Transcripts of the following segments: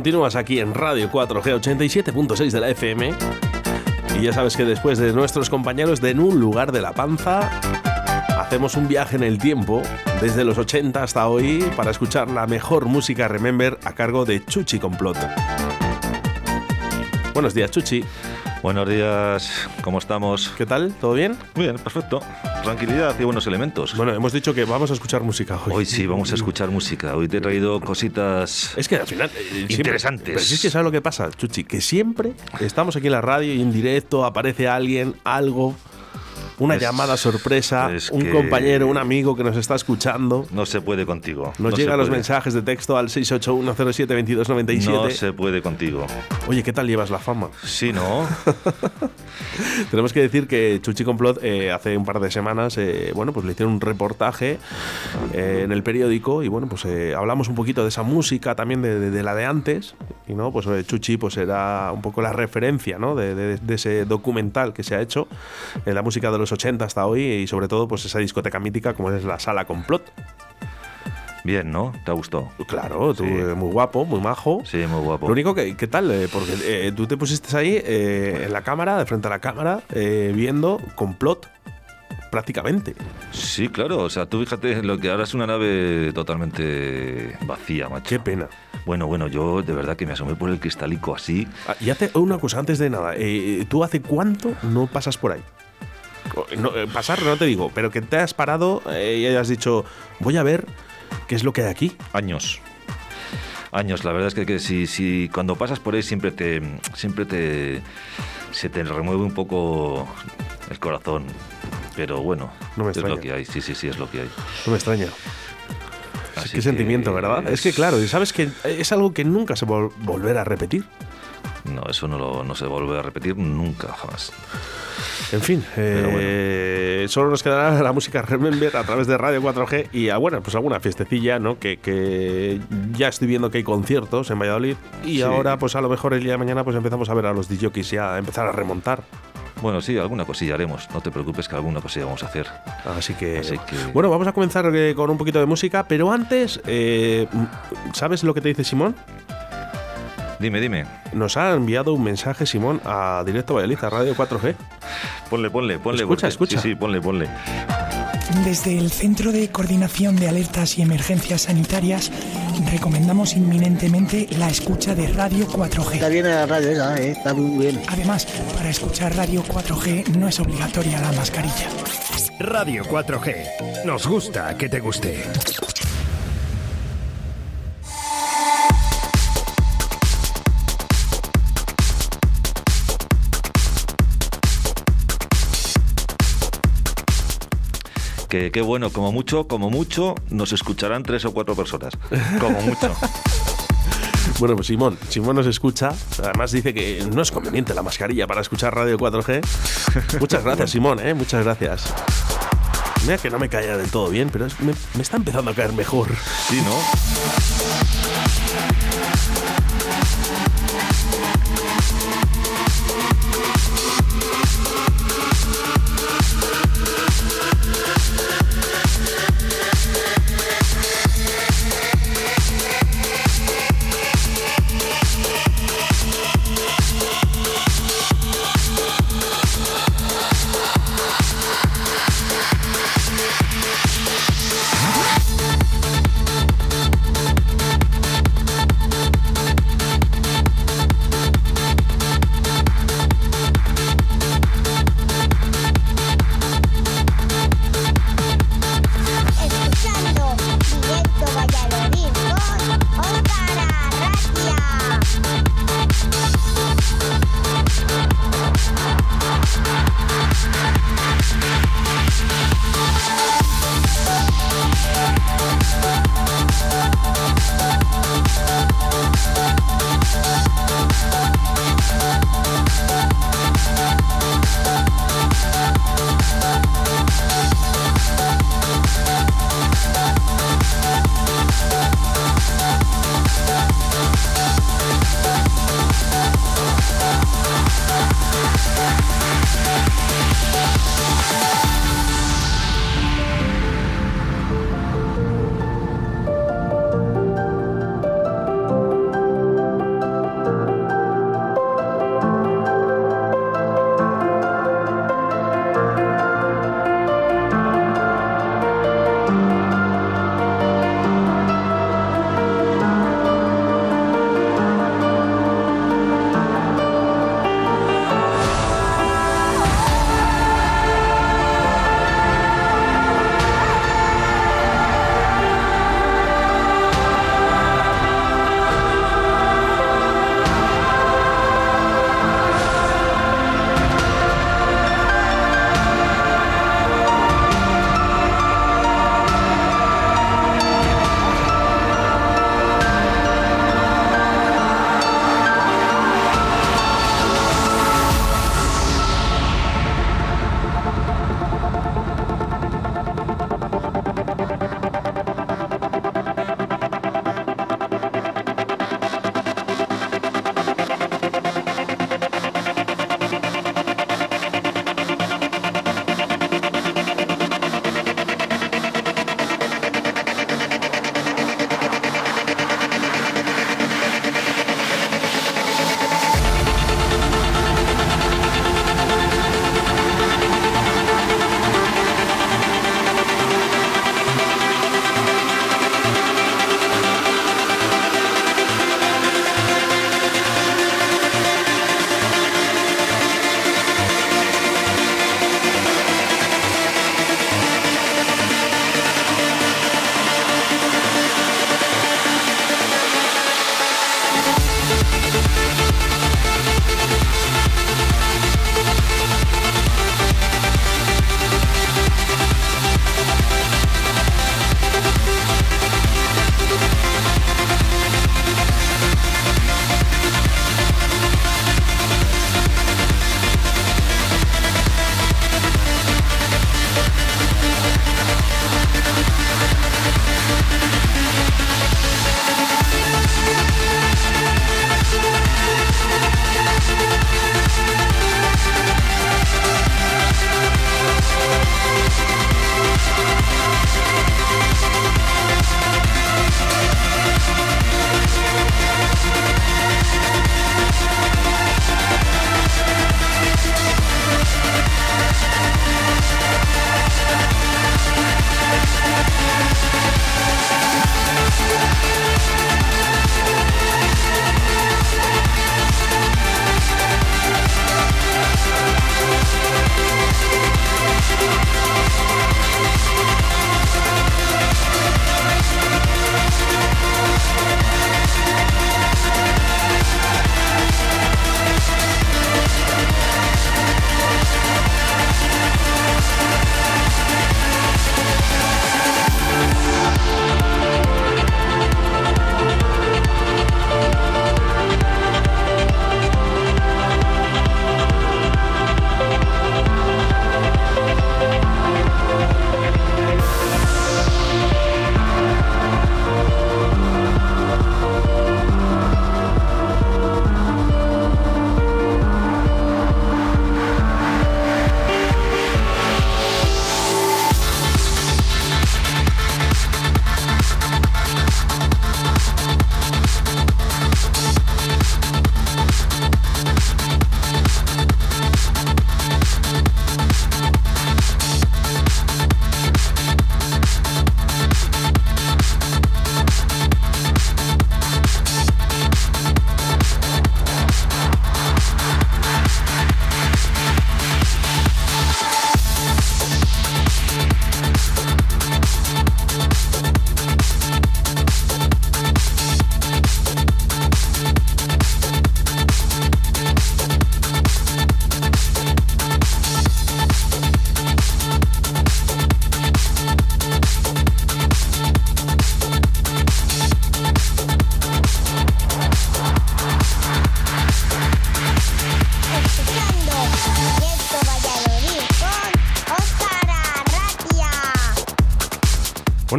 Continúas aquí en Radio 4G 87.6 de la FM. Y ya sabes que después de nuestros compañeros de En un lugar de la panza, hacemos un viaje en el tiempo, desde los 80 hasta hoy, para escuchar la mejor música Remember a cargo de Chuchi Complot. Buenos días, Chuchi. Buenos días, ¿cómo estamos? ¿Qué tal? ¿Todo bien? Bien, perfecto. Tranquilidad y buenos elementos. Bueno, hemos dicho que vamos a escuchar música hoy. Hoy sí, vamos a escuchar música. Hoy te he traído cositas. Es que al final. eh, siempre- Interesantes. pero si es que sabes lo que pasa, Chuchi, que siempre estamos aquí en la radio y en directo aparece alguien, algo, una Es- llamada sorpresa, es un compañero, un amigo que nos está escuchando. No se puede contigo. Nos no llegan los puede. mensajes de texto al 681072297. No se puede contigo. Oye, ¿qué tal llevas la fama? Sí, ¿no? Tenemos que decir que Chuchi Complot eh, hace un par de semanas, eh, bueno, pues le hicieron un reportaje eh, en el periódico y bueno, pues eh, hablamos un poquito de esa música también de, de- de la de antes y no, pues eh, Chuchi pues era un poco la referencia, ¿no? De, de- de ese documental que se ha hecho en la música de los 80 hasta hoy y sobre todo pues esa discoteca mítica como es la Sala Complot. Bien, ¿no? ¿Te gustado? Claro, tú Sí. eh, muy guapo, muy majo. Sí, muy guapo. Lo único que, ¿qué tal? Eh, porque eh, tú te pusiste ahí eh, en la cámara, de frente a la cámara, eh, viendo complot, prácticamente. Sí, claro. O sea, tú fíjate lo que ahora es una nave totalmente vacía, macho. Qué pena. Bueno, bueno, yo de verdad que me asomé por el cristalico así. Ah, y hace una cosa antes de nada. ¿Tú hace cuánto no pasas por ahí? No, eh, pasar no te digo, pero que te has parado eh, y hayas dicho, voy a ver qué es lo que hay aquí. Años. Años, la verdad es que, que si, si cuando pasas por ahí siempre te siempre te se te remueve un poco el corazón. Pero bueno, No me es lo que hay, sí, sí, sí, es lo que hay. No me extraña. Así Qué que sentimiento, ¿verdad? Es que claro, y sabes que es algo que nunca se va a volver a repetir. No, eso no, lo, no se vuelve a repetir nunca, jamás. En fin, eh, solo nos quedará la música Remember a través de Radio 4G y a, bueno, pues alguna fiestecilla, ¿no? Que, que ya estoy viendo que hay conciertos en Valladolid y Sí. ahora pues a lo mejor el día de mañana pues empezamos a ver a los DJs ya a empezar a remontar. Bueno, sí, alguna cosilla haremos. No te preocupes que alguna cosilla vamos a hacer. Así que, Así que- bueno, vamos a comenzar eh, con un poquito de música, pero antes, eh, ¿sabes lo que te dice Simón? Dime, dime. Nos ha enviado un mensaje Simón a Directo Valladolid, a Radio 4G. Ponle, ponle, ponle. Escucha, porque- escucha. Sí, sí, ponle, ponle. Desde el Centro de Coordinación de Alertas y Emergencias Sanitarias recomendamos inminentemente la escucha de Radio 4G. Está bien la radio esa, ¿eh? está muy bien. Además, para escuchar Radio 4G no es obligatoria la mascarilla. Radio 4G. Nos gusta que te guste. Que qué bueno, como mucho, como mucho, nos escucharán tres o cuatro personas. Como mucho. Bueno, pues Simón, Simón nos escucha. Además dice que no es conveniente la mascarilla para escuchar Radio 4G. Muchas gracias, Simón, ¿eh? Muchas gracias. Mira que no me caía del todo bien, pero es- me, me está empezando a caer mejor. Sí, ¿no?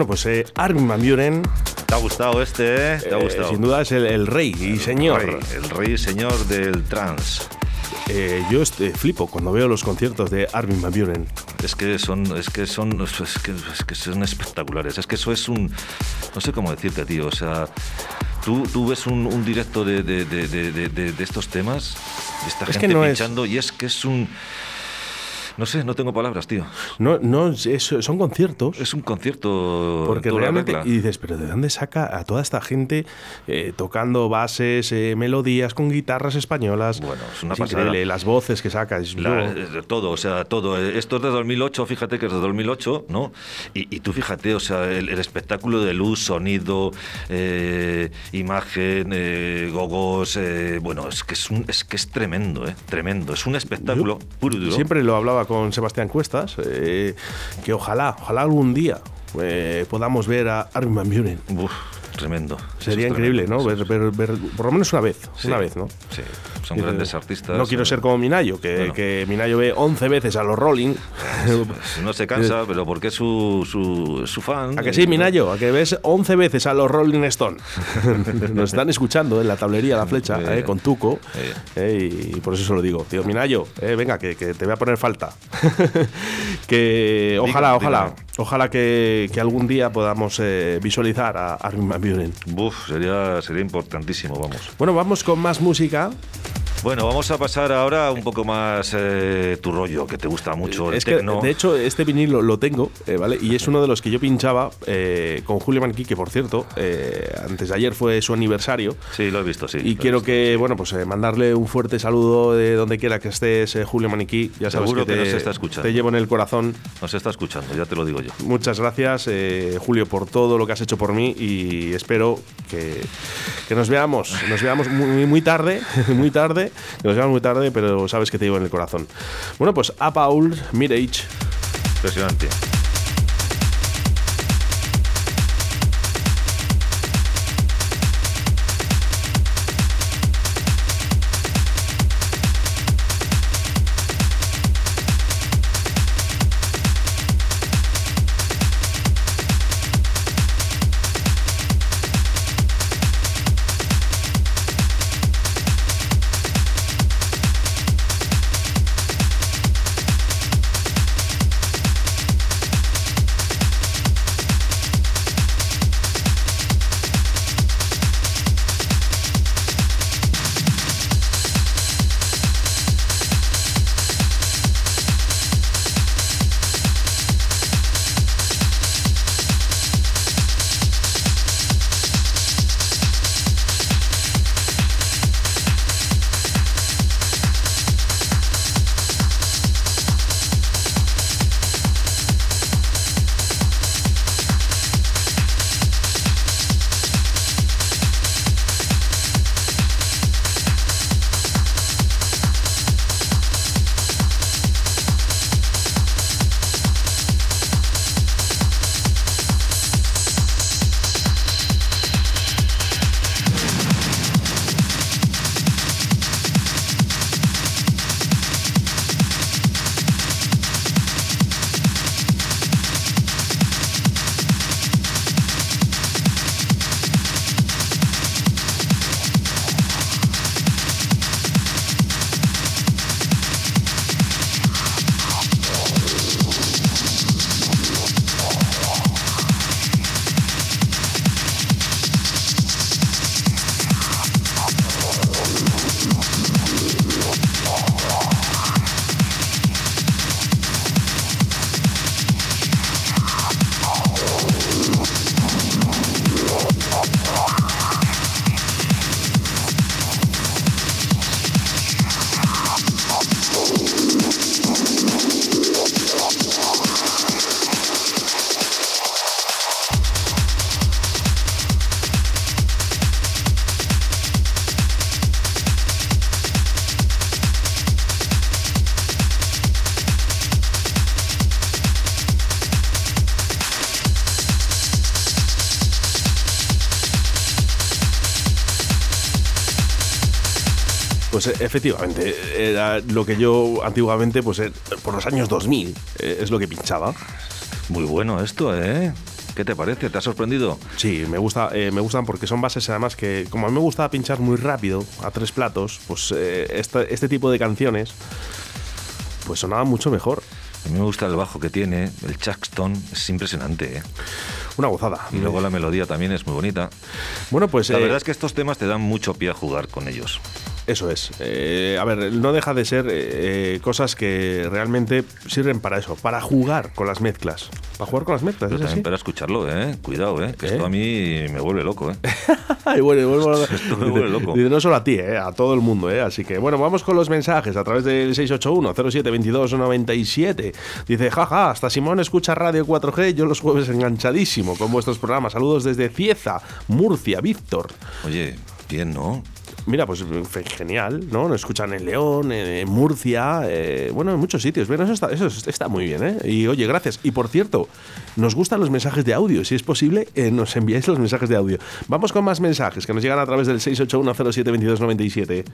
Bueno, pues eh, Armin Van Buren, ¿Te ha gustado este, eh? ¿Te ha eh, gustado? sin duda es el, el rey y señor. Rey, el rey y señor del trans. Eh, yo este, flipo cuando veo los conciertos de Armin Van Buren. Es que son, es que son, es que, es que son espectaculares. Es que eso es un, no sé cómo decirte, tío. O sea, tú, tú ves un, un directo de, de, de, de- estos temas, de esta Es que gente no es- pinchando, y es que es un, no sé, no tengo palabras, tío. No, no, es- son conciertos. Es un concierto. Porque realmente, y dices, pero ¿de dónde saca a toda esta gente eh, tocando bases, eh, melodías con guitarras españolas? Bueno, es una pasada. increíble, las voces que saca. es- La- yo- todo, o sea, todo. Esto es de 2008, fíjate que es de 2008, ¿no? Y, y tú fíjate, o sea, el, el espectáculo de luz, sonido, eh, imagen, gogos, bueno, es que es, un, es que es tremendo, ¿eh? Tremendo. Es un espectáculo puro y duro. Siempre lo hablaba con Sebastián Cuestas, eh, que ojalá, ojalá algún día eh, podamos ver a Armin Van tremendo. Sería increíble, ¿no? Ver, ver- ver por lo menos una vez, Sí, una vez, ¿no? Sí, son Y, grandes artistas. No quiero eh, ser como Minayo, que, bueno. que Minayo ve 11 veces a los Rolling. No se cansa, pero porque es su, su, su fan. ¿A que sí, Minayo? ¿A que ves 11 veces a los Rolling Stone? Nos están escuchando en la tablería La Flecha, Eh, con Tuco. eh. y por eso se lo digo. Tío, Minayo, eh, venga, que, que te voy a poner falta. que ojalá, Dígame, ojalá, dígame. ojalá que, que algún día podamos eh, visualizar a Armin Van Buren. Buf, sería, sería importantísimo, vamos. Bueno, vamos con más música. Bueno, vamos a pasar ahora un poco más eh, tu rollo, que te gusta mucho. el es que, de hecho, este vinilo lo tengo, eh, ¿vale? Y es uno de los que yo pinchaba eh, con Julio Manquí, que por cierto, eh, antes de ayer fue su aniversario. Sí, lo he visto, sí. Y quiero visto. que, bueno, pues eh, mandarle un fuerte saludo de donde quiera que estés, eh, Julio Maniquí. Ya sabes Seguro que, que te, nos está escuchando. te llevo en el corazón. Nos está escuchando, ya te lo digo yo. Muchas gracias, eh, Julio, por todo lo que has hecho por mí y espero que, que nos veamos, nos veamos muy, muy tarde, muy tarde, que nos veamos muy tarde, pero sabes que te llevo en el corazón. Bueno, pues a Paul Mirage. Impresionante. Pues eh, efectivamente, era lo que yo antiguamente, pues eh, por los años 2000, eh, es lo que pinchaba. Muy bueno esto, ¿eh? ¿Qué te parece? ¿Te ha sorprendido? Sí, me gusta, eh, me gustan porque son bases además que, como a mí me gusta pinchar muy rápido a tres platos, pues eh, este, este tipo de canciones, pues sonaban mucho mejor. A mí me gusta el bajo que tiene, el Chaxton, es impresionante. ¿eh? Una gozada. Y luego la melodía también es muy bonita. Bueno, pues La verdad es que estos temas te dan mucho pie a jugar con ellos. Eso es. Eh, a ver, no deja de ser eh, cosas que realmente sirven para eso, para jugar con las mezclas. Para jugar con las mezclas, Pero ¿es también así? para escucharlo, ¿eh? Cuidado, ¿eh? Que ¿Eh? esto a mí me vuelve loco, ¿eh? Ay, bueno, vuelvo Esto me vuelve loco. Dice, no solo a ti, eh, a todo el mundo. Eh. Así que, bueno, vamos con los mensajes a través del 681-072297. Dice, jaja, hasta Simón escucha Radio 4G, yo los jueves enganchadísimo con vuestros programas. Saludos desde Cieza, Murcia, Víctor. Oye, bien, ¿no? Mira, pues genial, ¿no? Nos escuchan en León, en Murcia, eh, bueno, en muchos sitios. Bueno, eso está, eso está muy bien, ¿eh? Y oye, gracias. Y por cierto, nos gustan los mensajes de audio. Si es posible, eh, nos enviáis los mensajes de audio. Vamos con más mensajes que nos llegan a través del 681072297.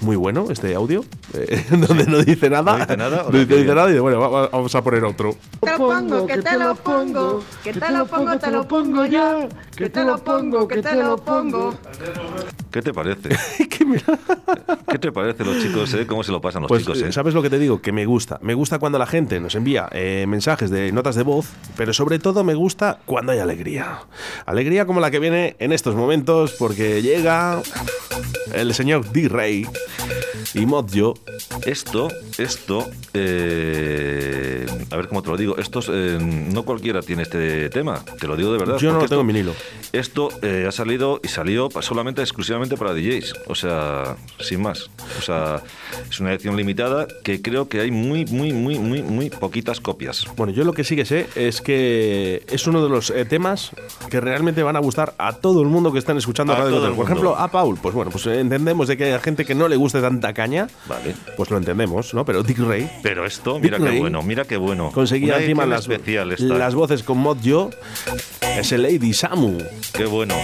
Muy bueno este audio, eh, donde no dice nada. ¿No dice nada? No dice, nada y bueno, va- va- vamos a poner otro. Te lo pongo, que te lo pongo, que te lo pongo, te lo pongo ya, que te lo pongo, que te lo pongo. ¿Qué te parece? Mira- ¿Qué te parece los chicos, eh? ¿Cómo se lo pasan los Pues, chicos, eh? ¿sabes lo que te digo? Que me gusta. Me gusta cuando la gente nos envía eh, mensajes de notas de voz, pero sobre todo me gusta cuando hay alegría. Alegría como la que viene en estos momentos, porque llega el señor D-Ray y Modjo. Esto, esto, eh, a ver cómo te lo digo, estos, eh, no cualquiera tiene este tema, te lo digo de verdad. Yo no lo tengo en esto- vinilo. Esto eh, ha salido y salió solamente, exclusivamente para DJs, o sea, sin más. O sea, es una edición limitada que creo que hay muy, muy, muy, muy, muy poquitas copias. Bueno, yo lo que sí que sé es que es uno de los eh, temas que realmente van a gustar a todo el mundo que están escuchando A Radio todo el Control. Por mundo. ejemplo, a Paul, pues bueno, pues entendemos de que hay gente que no le guste tanta caña, Vale. pues lo entendemos, ¿no? Pero Dick Ray Pero esto, mira Dick qué Ray bueno, mira qué bueno. conseguía Una encima las, las voces con Mod Yo, es el Lady Samu. Qué bueno.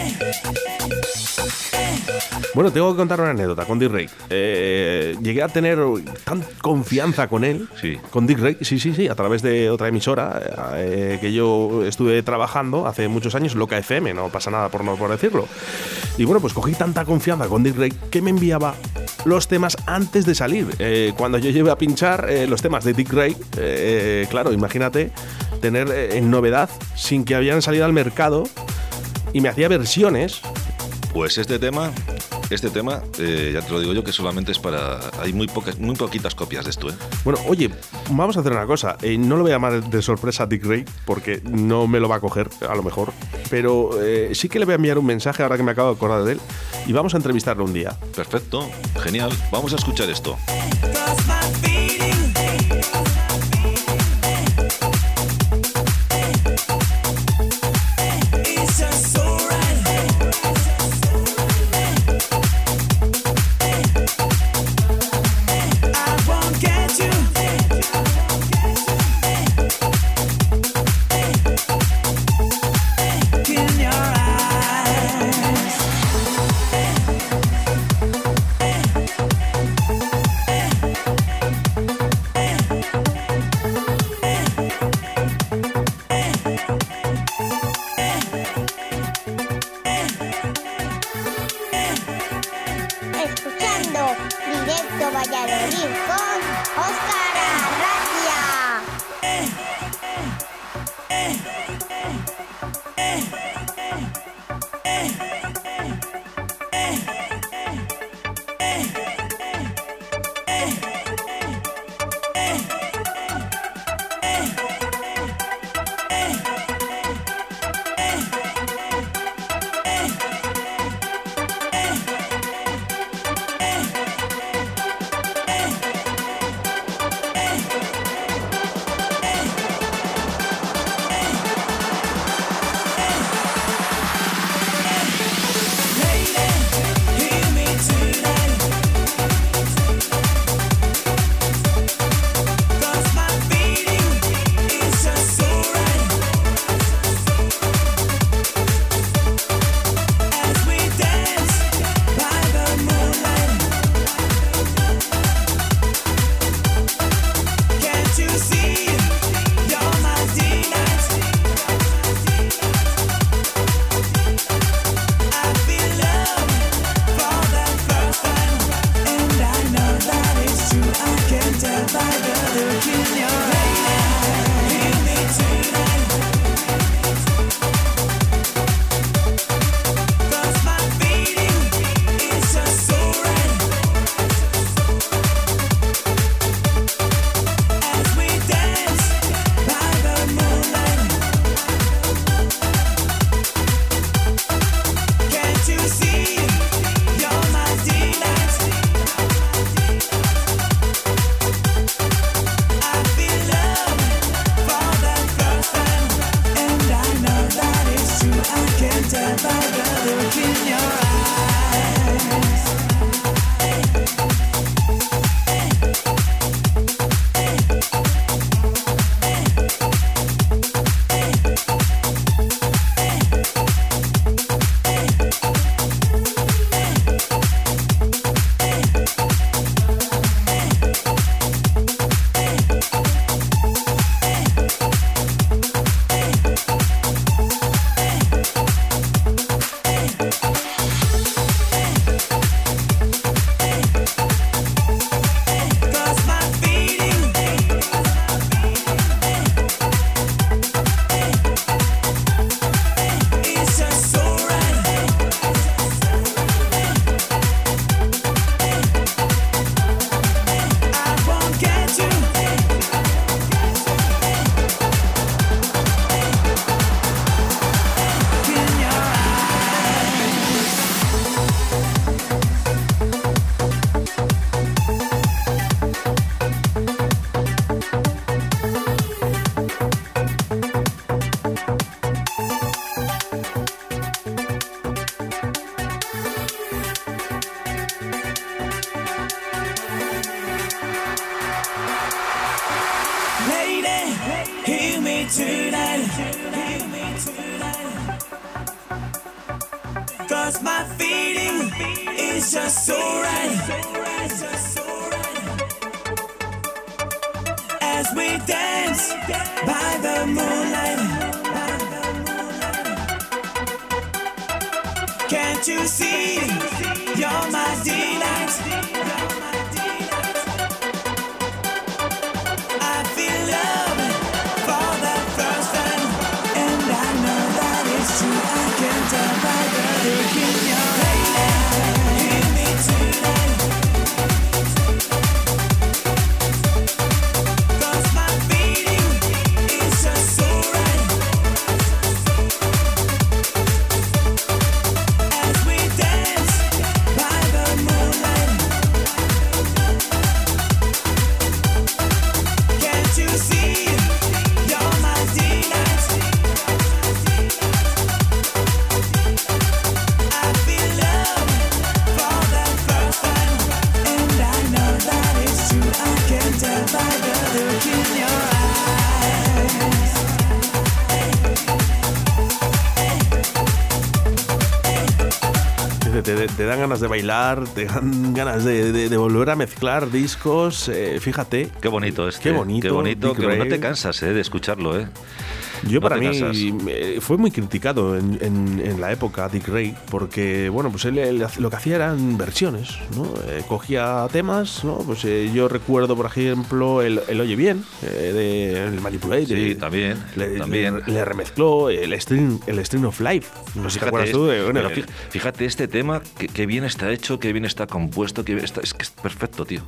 Bueno, tengo que contar una anécdota con Dick Ray. Eh, llegué a tener tan confianza con él, Sí. con Dick Ray, sí, sí, sí, a través de otra emisora eh, que yo estuve trabajando hace muchos años, Loca FM, no pasa nada por no por decirlo. Y bueno, pues cogí tanta confianza con Dick Ray que me enviaba los temas antes de salir. Eh, cuando yo llevé a pinchar los temas de Dick Ray, claro, imagínate tener en novedad sin que habían salido al mercado y me hacía versiones Pues este tema, este tema, eh, ya te lo digo yo que solamente es para. Hay muy pocas, muy poquitas copias de esto, ¿eh? Bueno, oye, vamos a hacer una cosa. Eh, no lo voy a llamar de sorpresa a Dick Ray, porque no me lo va a coger, a lo mejor. Pero eh, sí que le voy a enviar un mensaje ahora que me acabo de acordar de él. Y vamos a entrevistarlo un día. Perfecto, genial. Vamos a escuchar esto. Valladolid con Arratia. De bailar, te dan ganas de, de- de volver a mezclar discos. eh, fíjate. Qué bonito este. Qué bonito, Qué bonito. Que no te cansas eh, de escucharlo, ¿eh? Yo No para mí eh, fue muy criticado en, en- en la época Dick Ray porque bueno pues él, lo que hacía eran versiones, ¿no? Eh, cogía temas, ¿no? Pues eh, yo recuerdo por ejemplo el, el Oye Bien eh, de el Manipulate, Sí, también, le, también. le- le remezcló el String el String of Life, no sé si te acuerdas tú de- bueno, pero fíjate este tema, que, que bien está hecho, que bien está compuesto, que está, es que es perfecto, tío.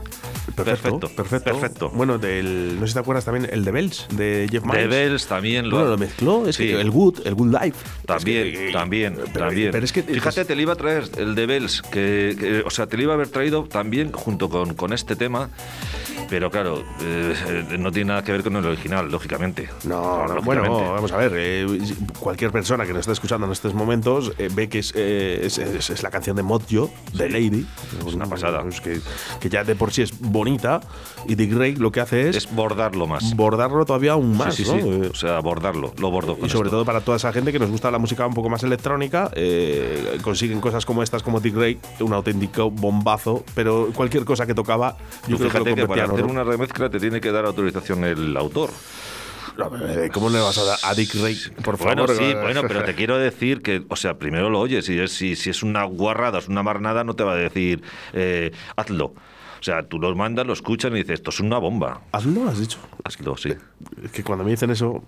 Perfecto, perfecto. perfecto. Bueno, del, no sé si te acuerdas también el de Bells, de Jeff Miles. Bells también lo Bueno, lo mezcló, es Sí. que el Good, el Good Life. También, Es que, también, pero, también. Pero es que Fíjate, te le iba a traer el de Bells, que, que- o sea, te lo iba a haber traído también junto con, con este tema, pero claro, eh, no tiene nada que ver con el original, lógicamente. No, no, Lógicamente. bueno, vamos a ver. eh, cualquier persona que nos esté escuchando en estos momentos eh, ve que es, eh, es, es- es la canción de Mojo, de Lady. Es una pasada. Que, que ya de por sí es bonita. Y Dick Ray lo que hace es, Es bordarlo más. bordarlo todavía aún más. sí, sí, ¿no? sí. Eh, O sea, bordarlo, lo bordo. con Y sobre esto. todo para toda esa gente que nos gusta la música un poco más electrónica, eh, consiguen cosas como estas, como Dick Ray, un auténtico bombazo, pero cualquier cosa que tocaba, yo Tú creo fíjate que, para hacer una remezcla te tiene que dar autorización el autor. Eh, ¿Cómo le vas a dar a Dick Ray? Por bueno, favor. sí, eh, bueno, pero te quiero decir que, o sea, primero lo oyes y es, si, si es una guarrada, es una marnada, no te va a decir, eh, hazlo. O sea, tú los mandas, lo escuchan y dices, esto es una bomba. Hazlo, has dicho. Hazlo, sí. Es que cuando me dicen eso.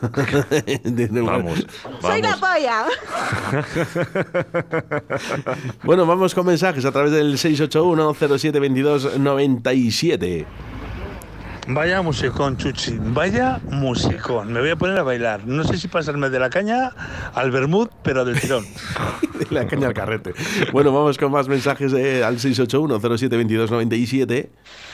dicen, Vamos, ¡Soy la vamos. polla! Bueno, vamos con mensajes a través del 681-0722-97. Vaya musicón, Chuchi. Vaya musicón. Me voy a poner a bailar. No sé si pasarme de la caña al Bermud, pero del tirón. La caña al carrete. Bueno, vamos con más mensajes eh, al 681-0722-97.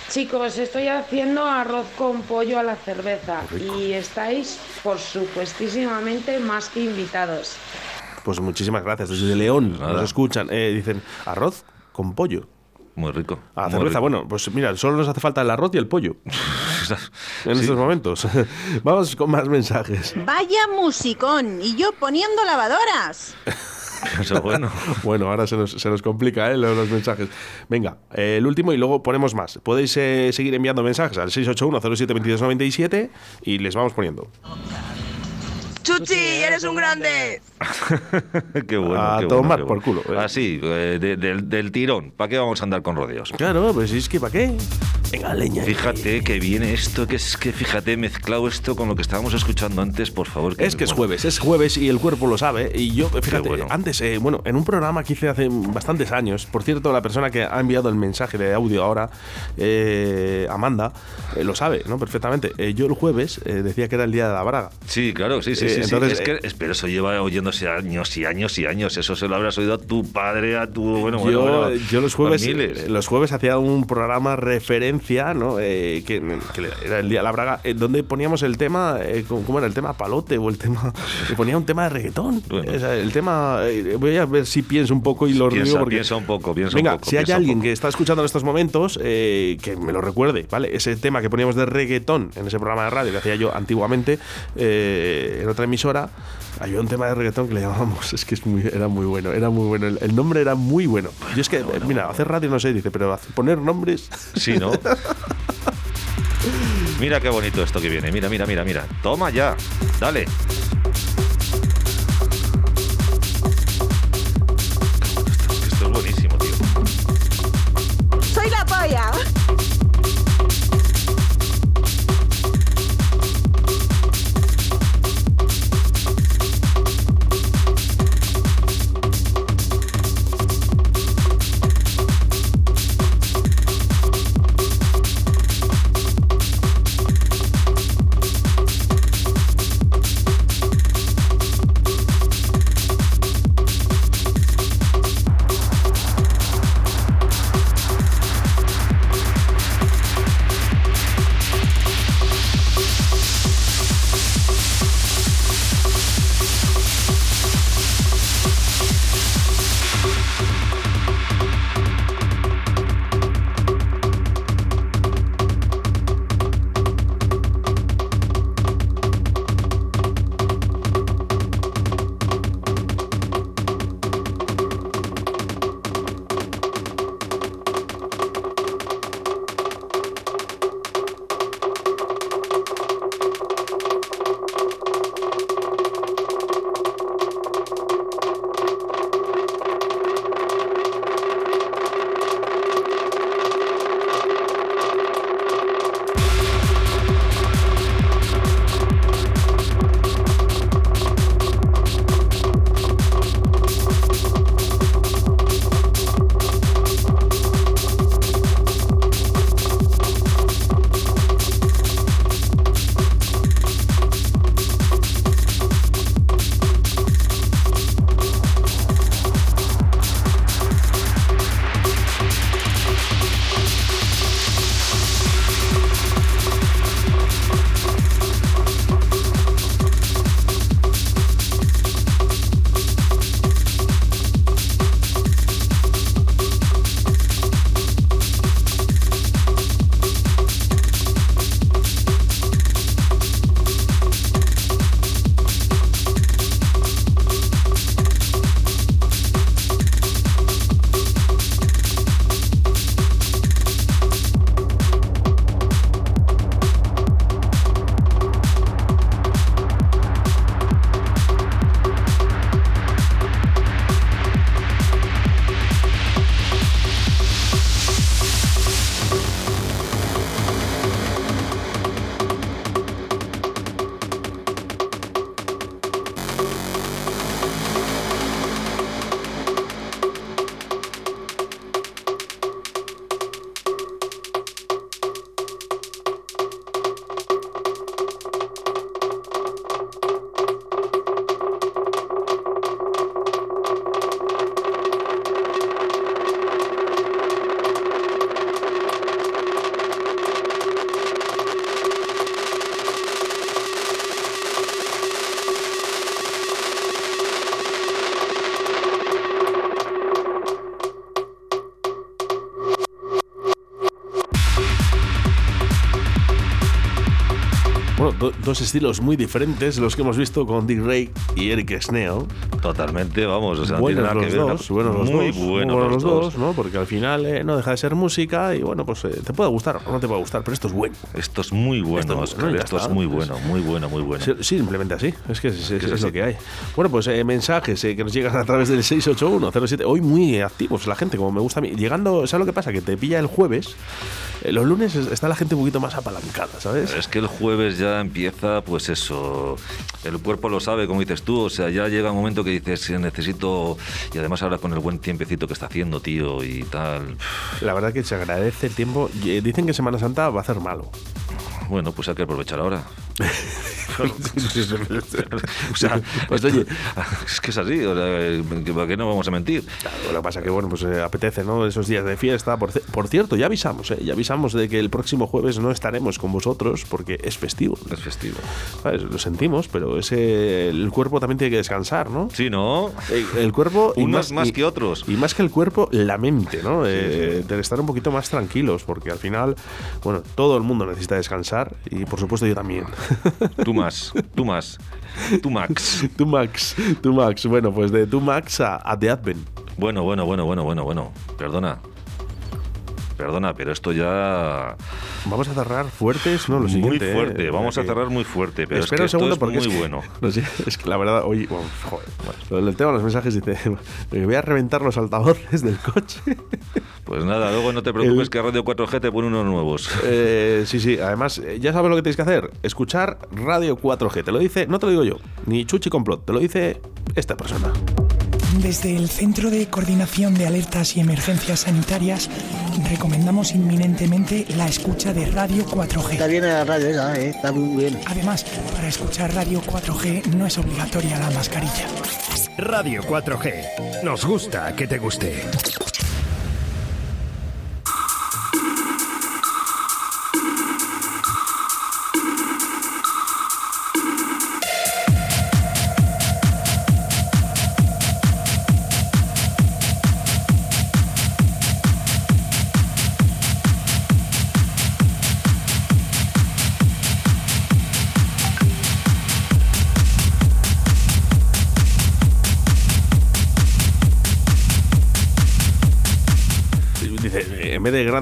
Chicos, estoy haciendo arroz con pollo a la cerveza y estáis, por supuestísimamente, más que invitados. Pues muchísimas gracias. Desde León Nada. nos escuchan. Eh, dicen arroz con pollo. Muy rico. A la muy cerveza, rico. bueno, pues mira, solo nos hace falta el arroz y el pollo en Sí. estos momentos. Vamos con más mensajes. Vaya musicón. Y yo poniendo lavadoras. Eso bueno. Bueno, ahora se nos, se nos complica ¿eh? los, los mensajes. Venga, eh, el último y luego ponemos más. Podéis eh, seguir enviando mensajes al 681-072297 y les vamos poniendo. Chuchi, eres un grande. qué bueno. A qué tomar bueno, por bueno. culo, eh. Así, eh, de- del, del tirón. ¿Para qué vamos a andar con rodeos? Claro, pues es que ¿para qué? Venga, leña. Fíjate que viene esto, que es que fíjate, mezclado esto con lo que estábamos escuchando antes, por favor. Es que es jueves, es jueves y el cuerpo lo sabe. Y yo, fíjate, bueno. antes, eh, bueno, en un programa que hice hace bastantes años, por cierto, la persona que ha enviado el mensaje de audio ahora, eh, Amanda, eh, lo sabe, ¿no? Perfectamente. Eh, yo el jueves eh, decía que era el día de la braga. Sí, claro, sí, sí, sí. es que, pero eso lleva oyéndose años y años y años. Eso se lo habrás oído a tu padre, a tu. Bueno, yo, bueno, yo los jueves, los jueves hacía un programa Valencia, ¿no? Eh, que, que era el día de la Braga, eh, donde poníamos el tema, eh, ¿cómo era el tema palote o el tema? que ponía un tema de reggaetón. O sea, el tema, eh, voy a ver si pienso un poco y lo Piensa, río porque piensa un poco, piensa Venga, un poco. si hay alguien que está escuchando en estos momentos, que me lo recuerde, ¿vale? Ese tema que poníamos de reggaetón en ese programa de radio que hacía yo antiguamente en otra emisora, había un tema de reggaetón que le llamábamos, es que es muy, era muy bueno, era muy bueno, el, el nombre era muy bueno. Yo es que, eh, mira, hacer radio no sé, dice, pero poner nombres... Sí, ¿no? Mira qué bonito esto que viene. Mira, mira, mira, mira. Toma ya. Dale. Dos estilos muy diferentes los que hemos visto con Dick Ray y Eric Sneo. Totalmente, vamos. O sea, no buenos tiene nada los que ver. dos, buenos los Muy dos, muy buenos buenos los dos. dos, ¿no? Porque al final eh, no deja de ser música y bueno, pues eh, te puede gustar o no te puede gustar, pero esto es bueno. Esto es muy bueno, Esto es Oscar. ya Esto es está. muy bueno, muy bueno, muy bueno. Sí, Simplemente así, es que es, es- es es lo que hay. Bueno, pues eh, mensajes eh, que nos llegan a través del 68107. Hoy muy activos la gente, como me gusta a mí. Llegando, ¿sabes lo que pasa? Que te pilla el jueves. Eh, los lunes es- está la gente un poquito más apalancada, ¿sabes? Es que el jueves ya empieza, pues eso, el cuerpo lo sabe, como dices tú, o sea, ya llega un momento que dices, "Sí, necesito, y además ahora con el buen tiempecito que está haciendo, tío, y tal, La verdad que se agradece el tiempo. Eh, Dicen que Semana Santa va a ser malo. bueno, pues hay que aprovechar ahora. o sea, Pues oye, es que es así, o sea, ¿para qué no vamos a mentir? Lo que pasa que, bueno, pues eh, apetece, ¿no? Esos días de fiesta. Por, cierto, ya avisamos, ¿eh? Ya avisamos de que el próximo jueves no estaremos con vosotros porque es festivo. Es festivo. ¿Sabes? Lo sentimos, pero ese, el cuerpo también tiene que descansar, ¿no? Sí, ¿no? El, el cuerpo... y Unos más y- que otros. Y más que el cuerpo, la mente, ¿no? Eh, de estar un poquito más tranquilos, porque al final, bueno, todo el mundo necesita descansar y por supuesto yo también. Tú más, tú más, tú Max. tú Max, tú Max. Bueno, pues de tú Max a, a The Advent. Bueno, bueno, bueno, bueno, bueno, bueno. Perdona. Perdona, pero esto ya. Vamos a cerrar fuertes, ¿no? Lo muy. ¿eh? fuerte, vamos a cerrar muy fuerte, pero es que segundo esto porque es muy que- bueno. no sé, es que la verdad, bueno, joder, bueno, el tema de los mensajes dice, voy a reventar los altavoces del coche. Pues nada, luego no te preocupes El- que Radio 4G te pone unos nuevos. Eh, sí, sí, además, eh, ya sabes lo que tenéis que hacer, escuchar Radio 4G, te lo dice, no te lo digo yo, ni Chuchi Complot, te lo dice esta persona. Desde el Centro de Coordinación de Alertas y Emergencias Sanitarias recomendamos inminentemente la escucha de Radio 4G. Está bien la radio esa, ¿eh? Está muy bien. Además, para escuchar Radio 4G no es obligatoria la mascarilla. Radio 4G. Nos gusta que te guste.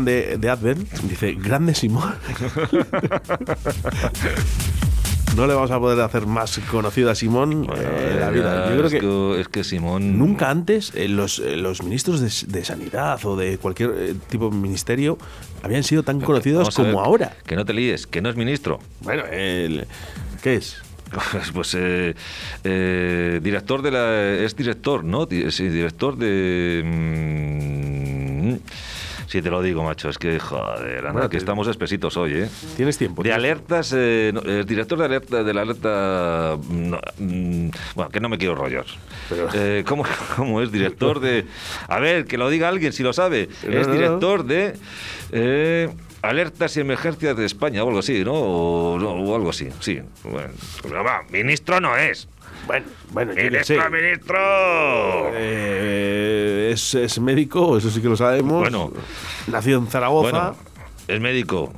De Advent, dice grande Simón. no le vamos a poder hacer más conocido a Simón eh, la vida. Ya, Yo creo es que es que Simón. Nunca antes eh, los, eh, los ministros de, de sanidad o de cualquier tipo de ministerio habían sido tan conocidos como ver, ahora. Que no te líes, que no es ministro. Bueno, el- ¿qué es? Pues eh, eh, director de la. Es director, ¿no? Sí, director de. mm, Sí, te lo digo, macho. Es que, joder, anda, que estamos espesitos hoy, ¿eh? Tienes tiempo. De tienes alertas, eh, no, el director de alerta de la alerta. mm, no, mm, bueno, que no me quiero rollos. Eh, ¿cómo, cómo es director de.? A ver, que lo diga alguien si lo sabe. No, es director de. eh, Alertas y emergencias de España o algo así, ¿no? O, no, o algo así, sí. Bueno, pero va, ministro no es. Bueno, bueno, yo ¡El qué sé. ministro! Eh, es, es médico, eso sí que lo sabemos. Bueno. Nació en Zaragoza. Bueno, es médico.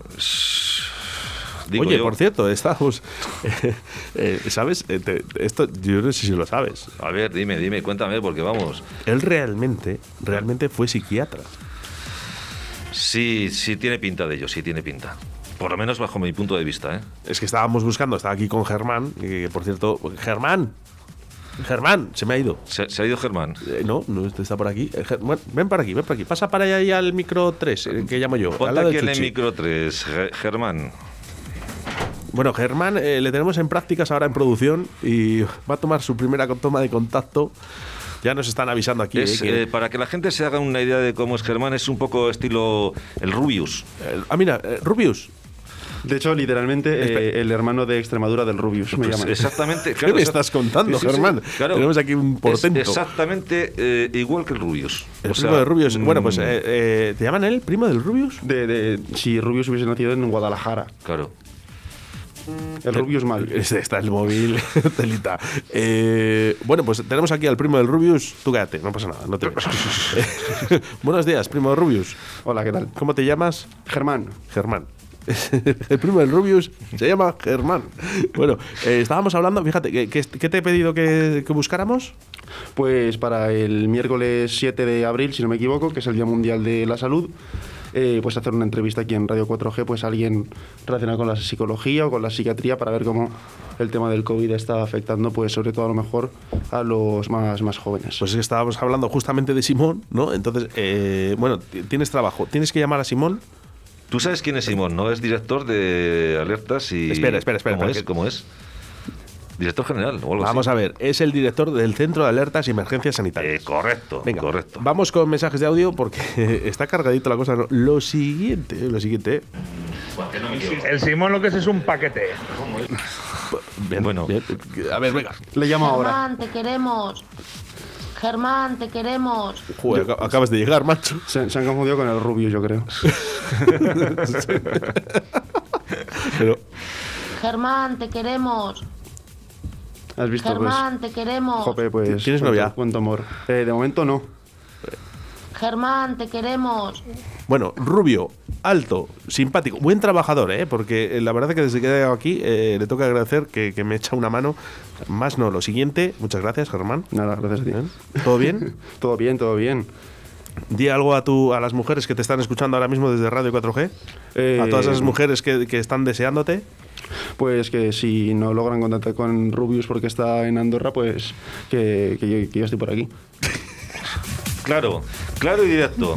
Digo Oye, yo. por cierto, estamos. eh, ¿Sabes? Eh, te- esto yo no sé si lo sabes. A ver, dime, dime, cuéntame, porque vamos. Él realmente, realmente fue psiquiatra. Sí, sí tiene pinta de ello, sí tiene pinta. Por lo menos bajo mi punto de vista, ¿eh? Es que estábamos buscando, estaba aquí con Germán, que por cierto, Germán, Germán, se me ha ido. ¿Se, se ha ido Germán? Eh, no, no está por aquí. Eh, Ger- bueno, ven para aquí, ven para aquí. Pasa para allá y al micro 3, eh, que llamo yo. al Ponte lado aquí en el micro 3, Germán. Bueno, Germán eh, le tenemos en prácticas ahora en producción y va a tomar su primera toma de contacto. Ya nos están avisando aquí. Es, eh, que- eh, para que la gente se haga una idea de cómo es Germán, es un poco estilo el Rubius. ah, mira, eh, Rubius. De hecho, literalmente, eh, el hermano de Extremadura del Rubius me Pues llaman. exactamente. ¿Qué me estás contando, Germán? Tenemos aquí un portento. Es exactamente eh, igual que el Rubius. El O primo sea, de Rubius. Bueno, pues mm, eh, eh, ¿te llaman él primo del Rubius? De, de- si Rubius hubiese nacido en Guadalajara. Claro. El Rubius mal. Este está el móvil, telita. Eh, bueno, pues tenemos aquí al primo del Rubius. Tú quédate, no pasa nada, no te Buenos días, primo del Rubius. Hola, ¿qué tal? ¿Cómo te llamas? Germán. Germán. el primo del Rubius se llama Germán. Bueno, eh, estábamos hablando, fíjate, ¿qué, qué- qué te he pedido que, que buscáramos? Pues para el miércoles 7 de abril, si no me equivoco, que es el Día Mundial de la Salud, eh, pues hacer una entrevista aquí en Radio 4G, pues a alguien relacionado con la psicología o con la psiquiatría para ver cómo el tema del COVID está afectando, pues sobre todo a lo mejor a los más, más jóvenes. Pues es que estábamos hablando justamente de Simón, ¿no? Entonces, eh, bueno, tienes trabajo, tienes que llamar a Simón. Tú sabes quién es Simón, ¿no? Es director de alertas y. Espera, espera, espera, ¿Cómo espera, es? que- ¿Cómo es? Director general o algo Vamos así. a ver, es el director del Centro de Alertas y Emergencias Sanitarias. Eh, correcto, Venga, correcto. Vamos con mensajes de audio porque está cargadito la cosa. ¿no? Lo siguiente, lo siguiente. El Simón lo que es es un paquete. Bien, Bueno. bien. A ver, venga. Le llamo ahora. Germán, te queremos. Germán, te queremos. Joder, acabas de llegar, macho. Se, se han confundido con el rubio, yo creo. Pero, Germán, te queremos. ¿Has visto? Germán, te queremos. Pues, jope, pues. ¿Tienes novia? Cuánto amor. Eh, de momento no. Germán, te queremos. bueno, rubio, alto, simpático, buen trabajador, ¿eh? Porque eh, la verdad que desde que he llegado aquí eh, le toca agradecer que, que me echa una mano. Más no, lo siguiente. Muchas gracias, Germán. Nada, gracias a ti. ¿Todo bien? todo bien, todo bien. Di algo a, tu, a las mujeres que te están escuchando ahora mismo desde Radio 4G. Eh, a todas esas mujeres que, que están deseándote. Pues que si no logran contactar con Rubius porque está en Andorra, pues que, que yo, que yo estoy por aquí. Claro, claro y directo.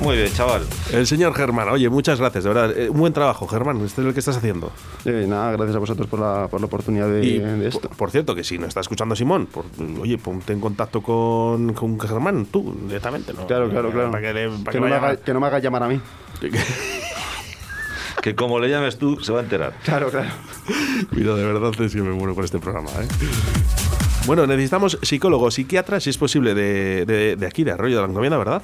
Muy bien, chaval. El señor Germán, oye, muchas gracias, de verdad. Eh, un buen trabajo, Germán. Este es lo que estás haciendo. Eh, nada, gracias a vosotros por la, por la oportunidad de, Y, de esto. Por, por cierto, que si no está escuchando Simón, por- oye, ponte en contacto con, con Germán, tú, directamente, ¿no? Claro, claro, claro. Para que, le- para Que que no, haga, que no me haga llamar a mí. Que como le llames tú, se va a enterar. Claro, claro. Mira, de verdad es que me muero por este programa, ¿eh? Bueno, necesitamos psicólogos, psiquiatras, si es posible, de, de- de aquí, de Arroyo de la Encomienda, ¿verdad?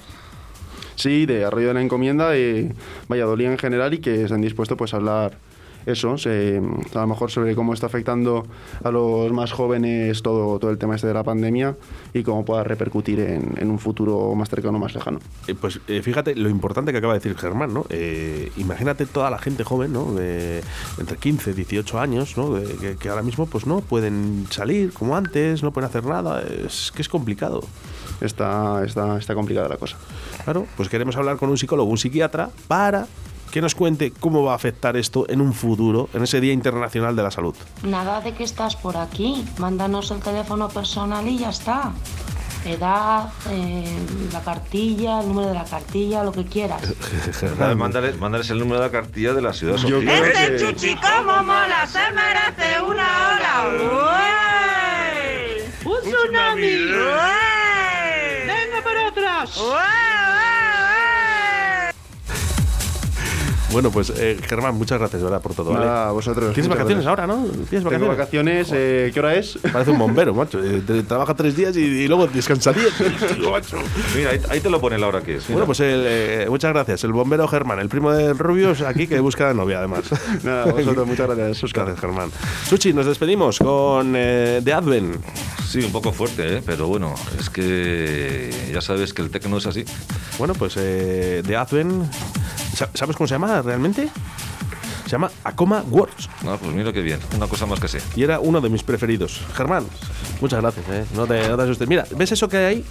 Sí, de Arroyo de la Encomienda, de Valladolid en general y que están dispuestos pues, a hablar eso, se- a lo mejor sobre cómo está afectando a los más jóvenes todo, todo el tema este de la pandemia y cómo pueda repercutir en, en un futuro más cercano, más lejano. Eh, pues eh, fíjate lo importante que acaba de decir Germán, ¿no? Eh, imagínate toda la gente joven, ¿no? De entre 15, 18 años, ¿no? De- que, que ahora mismo, pues no pueden salir como antes, no pueden hacer nada. Es que es complicado. Está, está, está complicada la cosa. Claro, pues queremos hablar con un psicólogo, un psiquiatra, para que nos cuente cómo va a afectar esto en un futuro, en ese Día Internacional de la Salud. Nada de que estás por aquí. Mándanos el teléfono personal y ya está. Edad, eh, la cartilla, el número de la cartilla, lo que quieras. Nada, mándales, mándales el número de la cartilla de la ciudad Yo creo Este que- chuchi como mola se merece una ola. ¡Uey! ¡Un tsunami! ¡Uey! ¡Venga otras! ¡Uey, Bueno, pues eh, Germán, muchas gracias, ¿verdad? Por todo, ¿vale? Vosotros. Tienes vacaciones gracias. ahora, ¿no? Tienes Tengo vacaciones. vacaciones, eh, ¿qué hora es? Parece un bombero, macho. Eh, te- trabaja tres días y, y luego descansa diez. Mira, ahí, ahí te lo pone la hora que es. mira. Bueno, pues el, eh, muchas gracias. El bombero Germán, el primo de Rubius, aquí que busca novia, además. Nada, vosotros, muchas gracias. Oscar. Gracias, Germán. Suchi, nos despedimos con eh, The Advent. Sí, un poco fuerte, ¿eh? pero bueno, es que ya sabes que el tecno es así. Bueno, pues eh, The Advent. Sa- ¿Sabes cómo se llama realmente? Se llama Acoma Works. Ah, pues mira qué bien, una cosa más que sé. Y era uno de mis preferidos. Germán, muchas gracias, ¿eh? No te, no te asustes. Mira, ¿ves eso que hay ahí?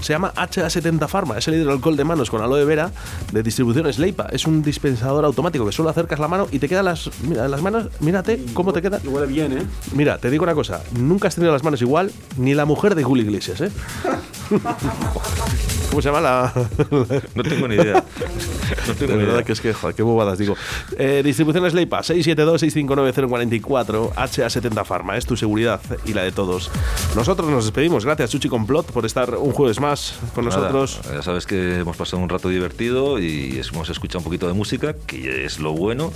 Se llama HA70 Pharma. Es el hidroalcohol de manos con aloe vera de distribución Sleipa. Es un dispensador automático que solo acercas la mano y te quedan las, mira, las manos. Mírate cómo te quedan. Huele bien, ¿eh? Mira, te digo una cosa. Nunca has tenido las manos igual ni la mujer de Julio Iglesias, ¿eh? ¿Cómo se llama la.? No tengo ni idea. De verdad que es que, joder, qué bobadas digo. Eh, distribución Sleipa, 672-659-044, HA70 Pharma, es tu seguridad y la de todos. Nosotros nos despedimos. Gracias, Chuchi Complot, por estar un jueves más con Nada, nosotros. ya sabes que hemos pasado un rato divertido y hemos escuchado un poquito de música, que es lo bueno.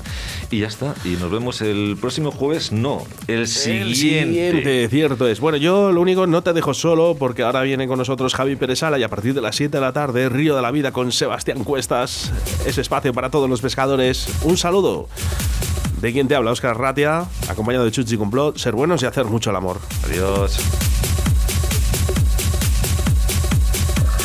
Y ya está. Y nos vemos el próximo jueves. No, el siguiente. El siguiente, cierto es. Bueno, yo lo único, no te dejo solo porque ahora viene con nosotros Javi Pérez Sala y a partir de las 7 de la tarde, Río de la Vida con Sebastián Cuestas. Ese espacio para todos los pescadores. Un saludo. De quien te habla, Oscar Ratia, acompañado de Chuchi Complot. Ser buenos y hacer mucho el amor. Adiós.